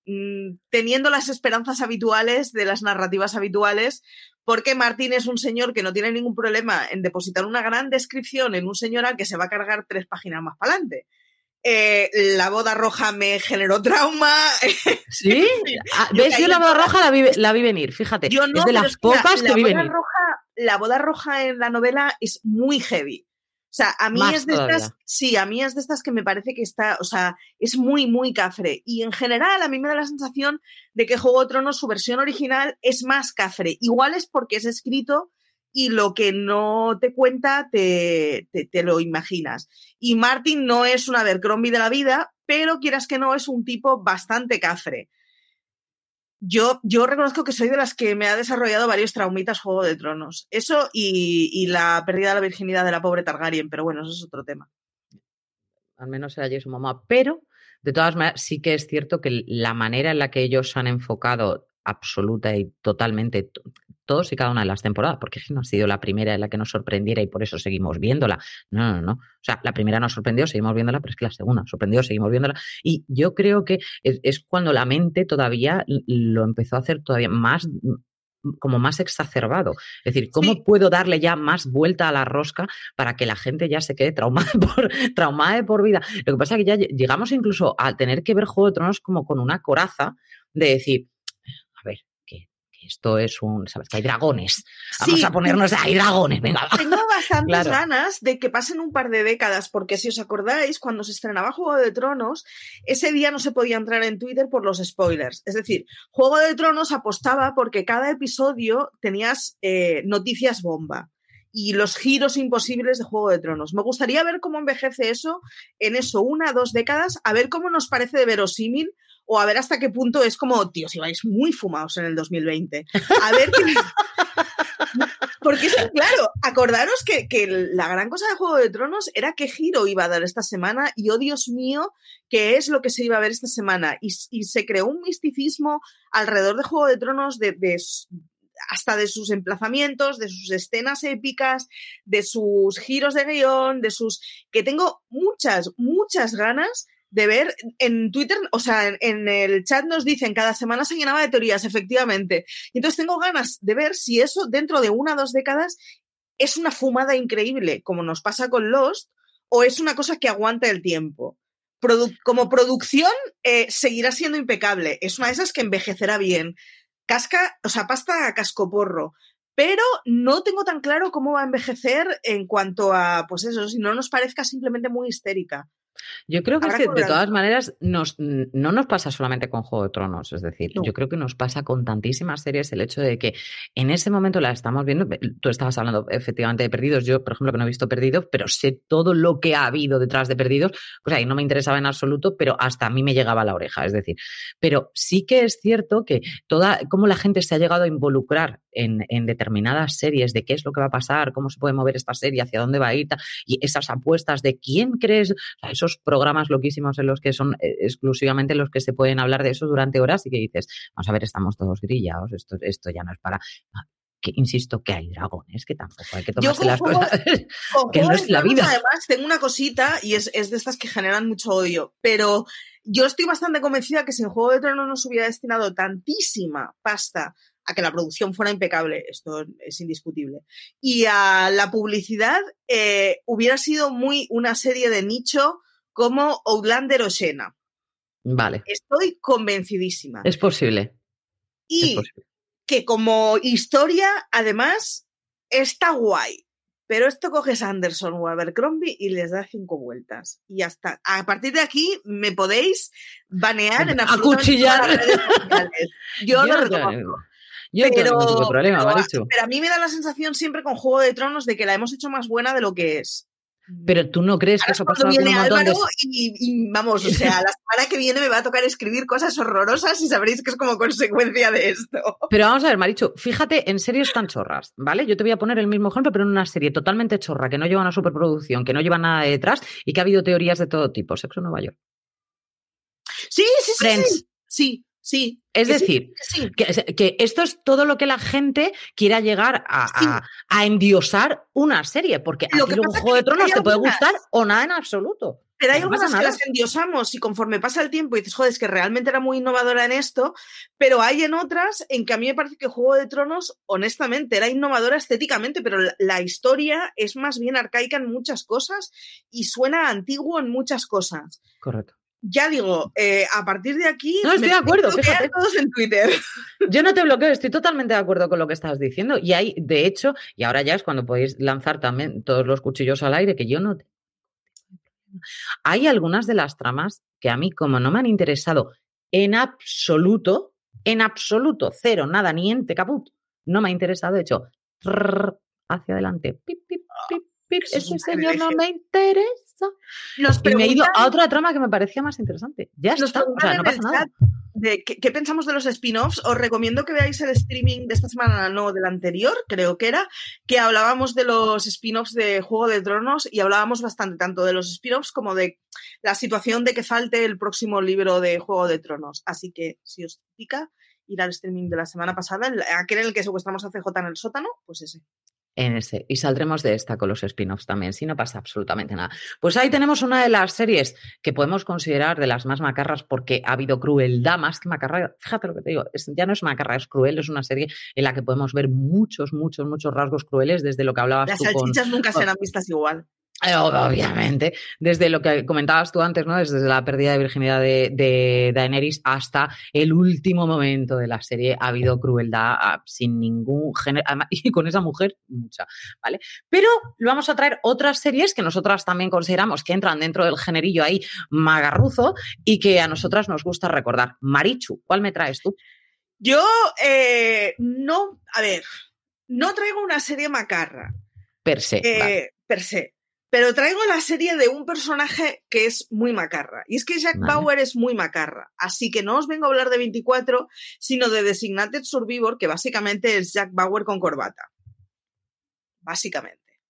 B: mm, teniendo las esperanzas habituales de las narrativas habituales, porque Martín es un señor que no tiene ningún problema en depositar una gran descripción en un señor al que se va a cargar tres páginas más para adelante. Eh, la boda roja me generó trauma.
A: ¿Sí? Ah, ¿Ves? Yo la boda roja la vi, la vi, venir, fíjate. Yo no, es de las pocas que vi venir.
B: Roja, la boda roja en la novela es muy heavy. O sea, a mí es de estas, sí, a mí es de estas que me parece que está, o sea, es muy, muy cafre. Y en general a mí me da la sensación de que Juego de Tronos, su versión original, es más cafre. Igual es porque es escrito y lo que no te cuenta te, te, te lo imaginas. Y Martin no es un Abercrombie de la vida, pero quieras que no, es un tipo bastante cafre. Yo, yo reconozco que soy de las que me ha desarrollado varios traumitas Juego de Tronos. Eso y, la pérdida de la virginidad de la pobre Targaryen, pero bueno, eso es otro tema.
A: Al menos era yo su mamá. Pero, de todas maneras, sí que es cierto que la manera en la que ellos han enfocado absoluta y totalmente todos y cada una de las temporadas, porque no ha sido la primera en la que nos sorprendiera y por eso seguimos viéndola. No, no, no. O sea, la primera nos sorprendió, seguimos viéndola, pero es que la segunda nos sorprendió, seguimos viéndola. Y yo creo que es, cuando la mente todavía lo empezó a hacer todavía más como más exacerbado. Es decir, ¿cómo puedo darle ya más vuelta a la rosca para que la gente ya se quede traumada por, traumada de por vida? Lo que pasa es que ya llegamos incluso a tener que ver Juego de Tronos como con una coraza de decir, esto es un, ¿sabes? Que hay dragones. Vamos a ponernos, hay dragones, venga.
B: Tengo bastantes ganas de que pasen un par de décadas, porque si os acordáis, cuando se estrenaba Juego de Tronos, ese día no se podía entrar en Twitter por los spoilers. Es decir, Juego de Tronos apostaba porque cada episodio tenías eh, noticias bomba y los giros imposibles de Juego de Tronos. Me gustaría ver cómo envejece eso en eso, una, dos décadas, a ver cómo nos parece de verosímil o a ver hasta qué punto es como, tío, si vais muy fumados en el 2020. A ver Porque es claro, acordaros que, la gran cosa de Juego de Tronos era qué giro iba a dar esta semana y, oh Dios mío, qué es lo que se iba a ver esta semana. Y, se creó un misticismo alrededor de Juego de Tronos hasta de sus emplazamientos, de sus escenas épicas, de sus giros de guion, de sus... que tengo muchas, muchas ganas de ver en Twitter, o sea, en, el chat nos dicen cada semana se llenaba de teorías, efectivamente. Y entonces tengo ganas de ver si eso dentro de una o dos décadas es una fumada increíble, como nos pasa con Lost, o es una cosa que aguanta el tiempo. como producción eh, seguirá siendo impecable. Es una de esas que envejecerá bien. Casca, o sea, pasta a cascoporro. Pero no tengo tan claro cómo va a envejecer en cuanto a, pues eso, si no nos parezca simplemente muy histérica.
A: Yo creo que, de todas maneras nos, no nos pasa solamente con Juego de Tronos, es decir, yo creo que nos pasa con tantísimas series el hecho de que en ese momento la estamos viendo, tú estabas hablando efectivamente de Perdidos, yo por ejemplo que no he visto Perdidos, pero sé todo lo que ha habido detrás de Perdidos, o sea, y no me interesaba en absoluto, pero hasta a mí me llegaba a la oreja, es decir, pero sí que es cierto que toda, cómo la gente se ha llegado a involucrar en, en determinadas series de qué es lo que va a pasar, cómo se puede mover esta serie, hacia dónde va a ir, y esas apuestas de quién crees, o sea, esos programas loquísimos en los que son eh, exclusivamente los que se pueden hablar de eso durante horas y que dices, vamos a ver, estamos todos grillados, esto, esto ya no es para... Ah, que, insisto que hay dragones, que tampoco hay que tomarse las cosas. que no es la vida.
B: Además, tengo una cosita y es, es, de estas que generan mucho odio, pero yo estoy bastante convencida que si en Juego de Tronos no se hubiera destinado tantísima pasta a que la producción fuera impecable, esto es indiscutible. Y a la publicidad eh, hubiera sido muy una serie de nicho como Outlander o Xena.
A: Vale.
B: Estoy convencidísima.
A: Es posible.
B: Y que como historia, además, está guay. Pero esto coges a Anderson o a Abercrombie y les da cinco vueltas. Y ya está. A partir de aquí me podéis banear en absolutamente todas las redes sociales. Yo,
A: Yo
B: lo
A: no
B: reconozco.
A: Yo no tengo de problema,
B: pero,
A: Marichu.
B: pero a mí me da la sensación siempre con Juego de Tronos de que la hemos hecho más buena de lo que es.
A: Pero tú no crees que
B: Ahora
A: eso pasado con un
B: viene
A: montón de...
B: Álvaro y, y vamos, o sea, la semana que viene me va a tocar escribir cosas horrorosas y sabréis que es como consecuencia de esto.
A: Pero vamos a ver, Marichu, fíjate en series tan chorras, ¿vale? Yo te voy a poner el mismo ejemplo, pero en una serie totalmente chorra, que no lleva una superproducción, que no lleva nada detrás y que ha habido teorías de todo tipo. Sexo en Nueva York.
B: Sí, sí, sí.
A: Friends.
B: Sí, sí. Sí.
A: Es
B: Que sí,
A: decir,
B: que sí.
A: que, que esto es todo lo que la gente quiera llegar a,
B: Sí.
A: a- a endiosar una serie, porque a
B: Lo
A: ti
B: pasa
A: Juego de Tronos te puede
B: algunas-
A: gustar o nada en absoluto.
B: Pero hay
A: No
B: algunas que las endiosamos y conforme pasa el tiempo y dices, joder, es que realmente era muy innovadora en esto, pero hay en otras en que a mí me parece que Juego de Tronos, honestamente, era innovadora estéticamente, pero la, la historia es más bien arcaica en muchas cosas y suena antiguo en muchas cosas.
A: Correcto.
B: Ya digo, eh, a partir de aquí...
A: No, estoy de acuerdo, fíjate.
B: todos en Twitter.
A: Yo no te bloqueo, estoy totalmente de acuerdo con lo que estás diciendo. Y hay, de hecho, y ahora ya es cuando podéis lanzar también todos los cuchillos al aire, que yo no. te- Hay algunas de las tramas que a mí, como no me han interesado en absoluto, en absoluto, cero, nada, ni ente caput, no me ha interesado. De hecho, hacia adelante. Pip, pip, pip, pip, ese señor no me interesa.
B: Nos
A: Y me he ido a otra trama que me parecía más interesante. Ya
B: Nos
A: está. O sea, no pasa nada.
B: de qué, qué pensamos de los spin-offs. Os recomiendo que veáis el streaming de esta semana, no del anterior, creo que era, que hablábamos de los spin-offs de Juego de Tronos y hablábamos bastante tanto de los spin-offs como de la situación de que falte el próximo libro de Juego de Tronos. Así que si os pica ir al streaming de la semana pasada, el- aquel en el que secuestramos a CJ en el sótano, pues ese.
A: En ese. Y saldremos de esta con los spin-offs también, si no pasa absolutamente nada. Pues ahí tenemos una de las series que podemos considerar de las más macarras porque ha habido crueldad más que macarra. Fíjate lo que te digo, es- ya no es macarra, es cruel, es una serie en la que podemos ver muchos, muchos, muchos rasgos crueles desde lo que hablabas
B: Las
A: tú con,
B: salchichas nunca serán vistas igual.
A: Eh, Obviamente, desde lo que comentabas tú antes, ¿no? Desde la pérdida de virginidad de, de Daenerys hasta el último momento de la serie ha habido crueldad ah, sin ningún género, y con esa mujer mucha, ¿vale? Pero vamos a traer otras series que nosotras también consideramos que entran dentro del generillo ahí magarruzo y que a nosotras nos gusta recordar. Marichu, ¿cuál me traes tú?
B: Yo eh, no, a ver, no traigo una serie macarra.
A: Per se.
B: eh, per se. Pero traigo la serie de un personaje que es muy macarra. Y es que Jack
A: Vale.
B: Bauer es muy macarra. Así que no os vengo a hablar de 24, sino de Designated Survivor, que básicamente es Jack Bauer con corbata. Básicamente.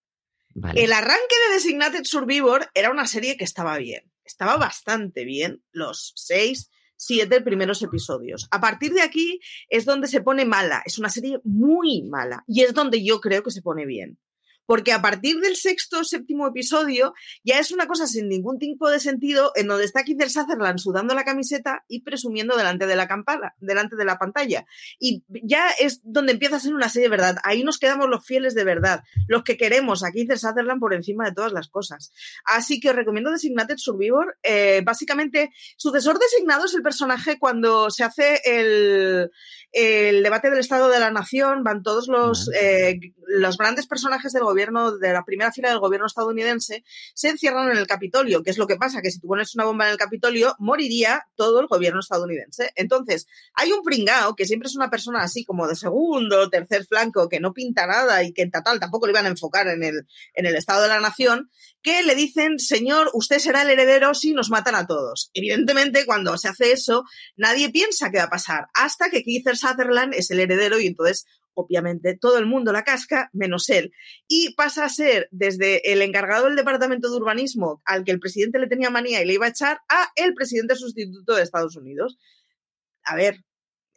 A: Vale.
B: El arranque de Designated Survivor era una serie que estaba bien. Estaba bastante bien los seis, siete primeros episodios. A partir de aquí es donde se pone mala. Es una serie muy mala. Y es donde yo creo que se pone bien. Porque a partir del sexto o séptimo episodio ya es una cosa sin ningún tipo de sentido en donde está Kiefer Sutherland sudando la camiseta y presumiendo delante de la campana, delante de la pantalla. Y ya es donde empieza a ser una serie de verdad. Ahí nos quedamos los fieles de verdad, los que queremos a Kiefer Sutherland por encima de todas las cosas. Así que os recomiendo Designated Survivor. Eh, básicamente, sucesor designado es el personaje cuando se hace el, el debate del Estado de la Nación, van todos los, eh, los grandes personajes del gobierno, de la primera fila del gobierno estadounidense, se encierran en el Capitolio. ¿Qué es lo que pasa? Que si tú pones una bomba en el Capitolio, moriría todo el gobierno estadounidense. Entonces, hay un pringao que siempre es una persona así como de segundo, tercer flanco, que no pinta nada y que en total tampoco le iban a enfocar en el, en el Estado de la Nación, que le dicen, señor, usted será el heredero si nos matan a todos. Evidentemente, cuando se hace eso, nadie piensa que va a pasar, hasta que Kiefer Sutherland es el heredero y entonces, obviamente, todo el mundo la casca, menos él. Y pasa a ser desde el encargado del Departamento de Urbanismo, al que el presidente le tenía manía y le iba a echar, a el presidente sustituto de Estados Unidos. A ver,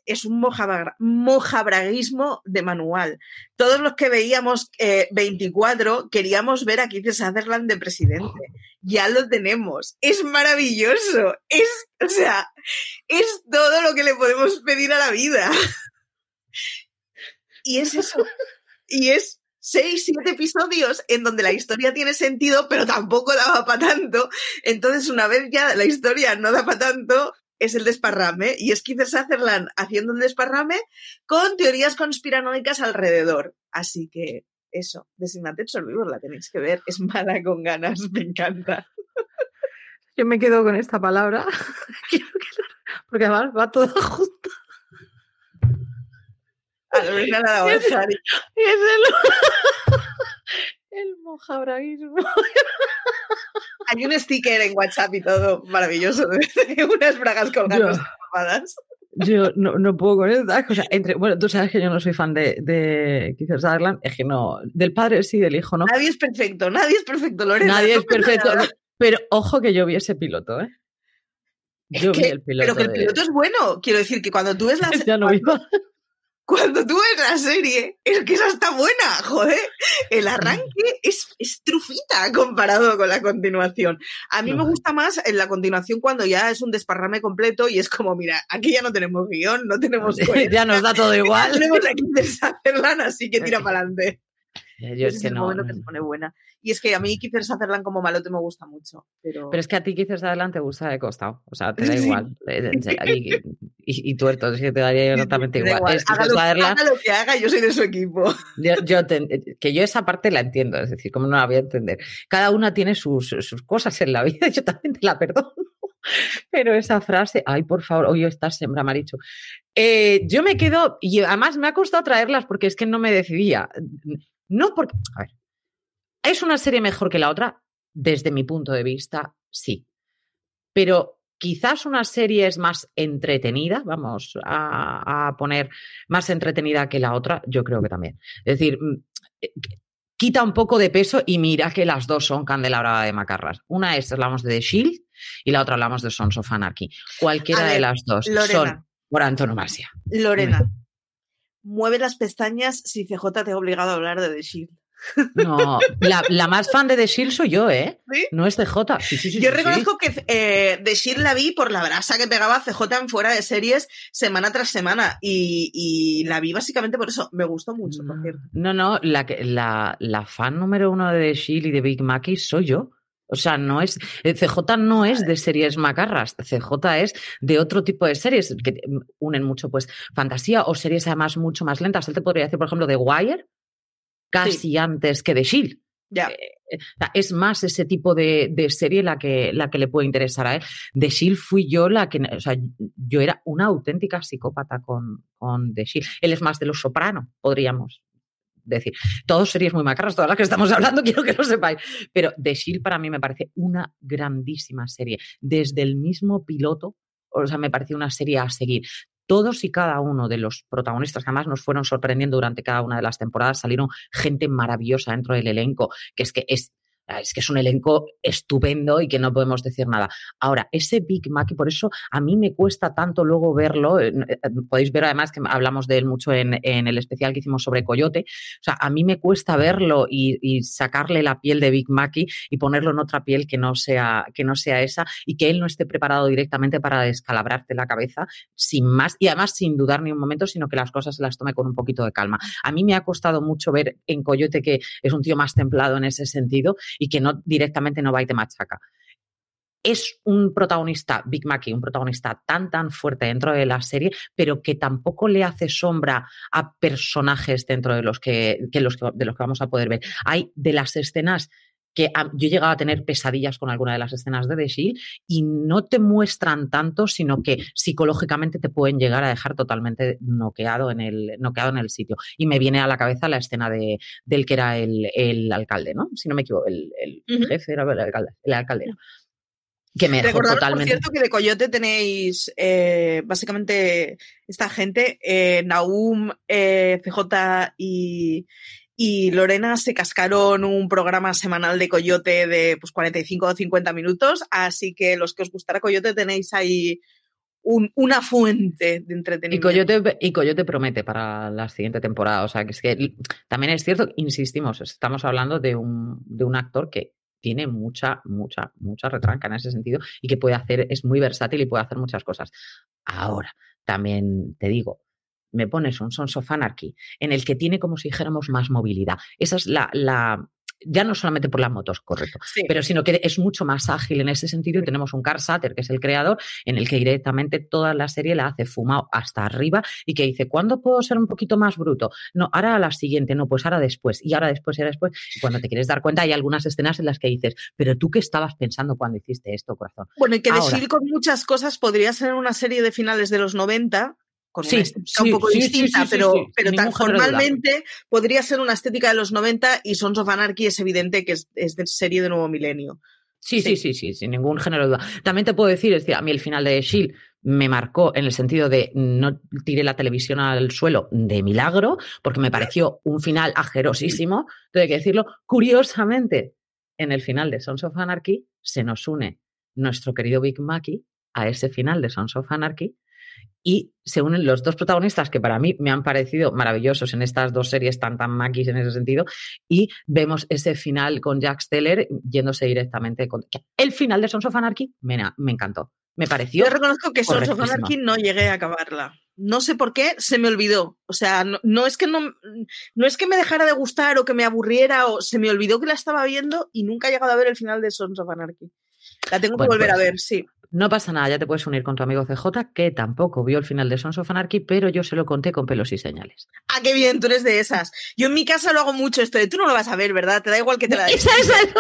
B: es un mojabra- mojabraguismo de manual. Todos los que veíamos eh, 24 queríamos ver a Keith Sutherland de presidente. Ya lo tenemos. Es maravilloso. Es, o sea, es todo lo que le podemos pedir a la vida. Y es eso. Y es seis, siete episodios en donde la historia tiene sentido, pero tampoco daba para tanto. Entonces, una vez ya la historia no da para tanto, es el desparrame. Y es Keith Sutherland haciendo el desparrame con teorías conspiranoicas alrededor. Así que eso, Designated Survivor, la tenéis que ver, es mala con ganas, me encanta.
A: Yo me quedo con esta palabra, porque además va todo junto.
B: A Lorena la va a
A: Es-
B: dejar.
A: Es el, el mojabraguismo.
B: Hay un sticker en WhatsApp y todo maravilloso de unas bragas colgando
A: Yo.
B: tapadas.
A: Yo no, no puedo con estas cosas. Entre, bueno, tú sabes que yo no soy fan de, de Sutherland, es que no, del padre sí, del hijo no.
B: Nadie es perfecto, nadie es perfecto, Lorena.
A: Nadie es perfecto. Pero ojo que yo vi ese piloto, ¿eh?
B: Es
A: Yo vi
B: que-
A: el piloto.
B: pero que el
A: de-
B: piloto es bueno. Quiero decir que cuando tú ves la,
A: Ya no
B: cuando. Cuando tú ves la serie, es que esa está buena, joder. El arranque es, es trufita comparado con la continuación. A mí me gusta más en la continuación cuando ya es un desparrame completo y es como, mira, aquí ya no tenemos guion, no tenemos
A: ya nos da todo igual.
B: tenemos aquí Sutherland, así que tira para adelante.
A: Yo
B: Ese
A: es que
B: el
A: no.
B: momento que se pone buena. Y es que a mí Kiefer Sutherland como malote me gusta mucho. Pero,
A: Pero es que a ti quizás adelante te gusta de costado. O sea, te da igual. Eh, eh, Y, y, y tuerto, es que te daría exactamente
B: me da
A: igual. Es que
B: Haga,
A: Kiefer
B: lo,
A: Sutherland-
B: haga lo que haga, yo soy de su equipo.
A: Yo, yo te- que yo esa parte la entiendo, es decir, ¿cómo no la voy a entender? Cada una tiene sus, sus cosas en la vida, yo también te la perdono. Pero esa frase, ay, por favor, hoy estás sembra, Marichu. Eh, yo me quedo, y además me ha costado traerlas porque es que no me decidía. No porque, a ver, ¿es una serie mejor que la otra? Desde mi punto de vista, sí. Pero quizás una serie es más entretenida, vamos a, a poner más entretenida que la otra, yo creo que también. Es decir, mm, eh, quita un poco de peso y mira que las dos son candelabra de macarras. Una es, hablamos de The Shield y la otra hablamos de Sons of Anarchy. Cualquiera de las dos son por antonomasia.
B: Lorena, mueve las pestañas si CJ te ha obligado a hablar de The Shield.
A: No, la, la más fan de The Shield soy yo, ¿eh?
B: ¿Sí?
A: No es CJ. Sí,
B: Yo reconozco que eh, The Shield la vi por la brasa que pegaba CJ en fuera de series semana tras semana y, y la vi básicamente por eso. Me gustó mucho, por cierto.
A: No, no, la, la, la fan número uno de The Shield y de Big Mackey soy yo. O sea, no es. eh, CJ no es de series macarras. CJ es de otro tipo de series que mm, unen mucho, pues, fantasía o series además mucho más lentas. Él te podría decir, por ejemplo, de Wire, casi antes que de Shield.
B: Ya.
A: Eh, sea, es más ese tipo de, de serie la que, la que le puede interesar a él. De Shield fui yo la que, o sea, yo era una auténtica psicópata con, con The Shield. Él es más de los soprano, podríamos decir. Todos series muy macras, todas las que estamos hablando, quiero que lo sepáis. Pero The Shield para mí me parece una grandísima serie. Desde el mismo piloto, o sea, me pareció una serie a seguir. Todos y cada uno de los protagonistas, que además nos fueron sorprendiendo durante cada una de las temporadas, salieron gente maravillosa dentro del elenco, que es que es, es que es un elenco estupendo y que no podemos decir nada. Ahora, ese Big Mac, y por eso a mí me cuesta tanto luego verlo, eh, eh, podéis ver además que hablamos de él mucho en, en el especial que hicimos sobre Coyote, o sea, a mí me cuesta verlo y, y sacarle la piel de Big Mackey y ponerlo en otra piel que no, sea, que no sea esa y que él no esté preparado directamente para descalabrarte la cabeza sin más y además sin dudar ni un momento, sino que las cosas se las tome con un poquito de calma. A mí me ha costado mucho ver en Coyote que es un tío más templado en ese sentido y que no directamente no va y te machaca. Es un protagonista, Big Mackey, un protagonista tan, tan fuerte dentro de la serie, pero que tampoco le hace sombra a personajes dentro de los que, que los que, de los que vamos a poder ver. Hay de las escenas que a, yo he llegado a tener pesadillas con alguna de las escenas de The Shield y no te muestran tanto, sino que psicológicamente te pueden llegar a dejar totalmente noqueado en el, noqueado en el sitio. Y me viene a la cabeza la escena de, del que era el, el alcalde, ¿no? Si no me equivoco, el, el jefe era el alcalde, el alcalde. Que me
B: Recordaros, por
A: totalmente.
B: cierto, que de Coyote tenéis eh, básicamente esta gente, eh, Naum, eh, CJ y, y Lorena se cascaron un programa semanal de Coyote de pues, 45 o 50 minutos, así que los que os gustará Coyote tenéis ahí un- una fuente de
A: Y
B: entretenimiento.
A: Coyote, y Coyote promete para la siguiente temporada. O sea, que es que también es cierto, insistimos, estamos hablando de un, de un actor que tiene mucha, mucha, mucha retranca en ese sentido y que puede hacer, es muy versátil y puede hacer muchas cosas. Ahora, también te digo, me pones un Sons of Anarchy en el que tiene como si dijéramos más movilidad. Esa es la, la, ya no solamente por las motos, correcto, pero sino que es mucho más ágil en ese sentido y tenemos un Carl Satter, que es el creador, en el que directamente toda la serie la hace fumado hasta arriba y que dice, ¿cuándo puedo ser un poquito más bruto? No, ahora a la siguiente, no, pues ahora después, y ahora después, y ahora después. Y cuando te quieres dar cuenta hay algunas escenas en las que dices, pero tú qué estabas pensando cuando hiciste esto, corazón.
B: Bueno, y que decir con muchas cosas podría ser una serie de finales de los 90 con sí, un poco distinta, pero, pero tan formalmente podría ser una estética de los 90 y Sons of Anarchy es evidente que es, de serie de nuevo milenio.
A: Sí, sí, sí, sí, sin ningún género de duda. También te puedo decir, es decir, a mí el final de Shield me marcó en el sentido de no tiré la televisión al suelo de milagro, porque me pareció un final ajerosísimo, tengo que decirlo. Curiosamente, en el final de Sons of Anarchy se nos une nuestro querido Big Mackey a ese final de Sons of Anarchy y se unen los dos protagonistas que para mí me han parecido maravillosos en estas dos series tan tan maquis en ese sentido y vemos ese final con Jack Steller yéndose directamente con el final de Sons of Anarchy me, me encantó me pareció
B: yo reconozco que Sons of Anarchy no llegué a acabarla. No sé por qué se me olvidó. O sea no, es que no no es que me dejara de gustar o que me aburriera o se me olvidó que la estaba viendo y nunca he llegado a ver el final de Sons of Anarchy. La tengo que volver a pues ver sí
A: no pasa nada, ya te puedes unir con tu amigo CJ, que tampoco vio el final de Sons of Anarchy, pero yo se lo conté con pelos y señales.
B: Ah, qué bien, tú eres de esas. Yo en mi casa lo hago mucho esto de tú no lo vas a ver, ¿verdad? Te da igual que te la des.
A: Esa, es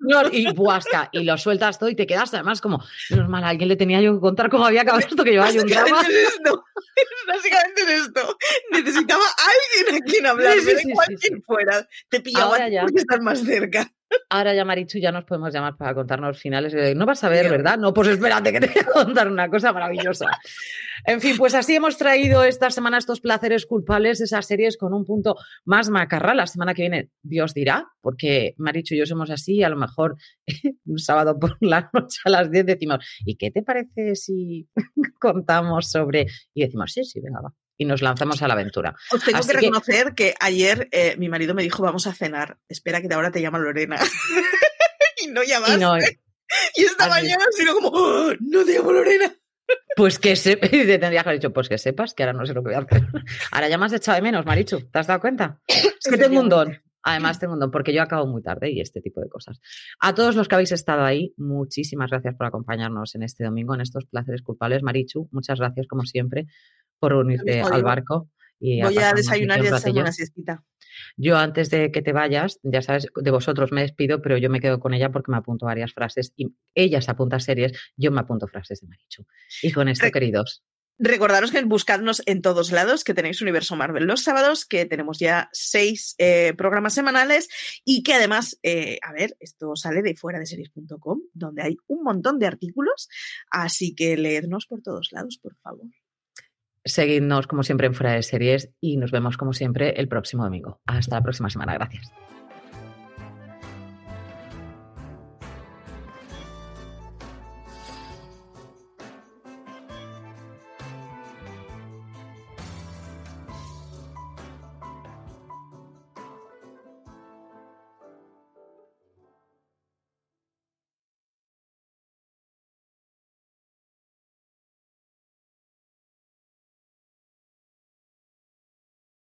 A: no, y buasca, y lo sueltas todo y te quedas además como, normal, a alguien le tenía yo que contar cómo había acabado esto, que yo hay un drama.
B: esto. Básicamente es esto. Necesitaba alguien a quien hablar, sí, sí, sí, fuera. Te pillaba porque estar más cerca.
A: Ahora ya, Marichu, ya nos podemos llamar para contarnos finales. No vas a ver, ¿verdad? No, pues espérate que te voy a contar una cosa maravillosa. En fin, pues así hemos traído esta semana estos placeres culpables, esas series con un punto más macarra. La semana que viene, Dios dirá, porque Marichu y yo somos así, a lo mejor un sábado por la noche a las 10 decimos, ¿y qué te parece si contamos sobre...? Y decimos, sí, sí, venga, va y nos lanzamos a la aventura.
B: Os tengo que reconocer que, ayer eh, mi marido me dijo, vamos a cenar, espera que ahora te llama Lorena. y no llamaste. Y, esta mañana ha sido como, oh, no te llamo Lorena.
A: Pues que se... y te tendría que haber dicho, pues que sepas que ahora no sé lo que voy a hacer. Ahora ya me has echado de menos, Marichu, ¿te has dado cuenta? Es que tengo un don. Además, tengo un don, porque yo acabo muy tarde y este tipo de cosas. A todos los que habéis estado ahí, muchísimas gracias por acompañarnos en este domingo, en estos placeres culpables. Marichu, muchas gracias, como siempre, por unirte al barco. Y
B: Voy a desayunar y a hacer una siestita.
A: Yo antes de que te vayas, ya sabes, de vosotros me despido, pero yo me quedo con ella porque me apunto varias frases y ella se apunta series, yo me apunto frases de Marichu. Y con esto, queridos.
B: Recordaros que buscadnos en todos lados, que tenéis Universo Marvel los sábados, que tenemos ya seis eh, programas semanales y que además, eh, a ver, esto sale de fuera de series.com, donde hay un montón de artículos, así que leednos por todos lados, por favor.
A: Seguidnos como siempre en Fuera de Series y nos vemos como siempre el próximo domingo. Hasta la próxima semana. Gracias.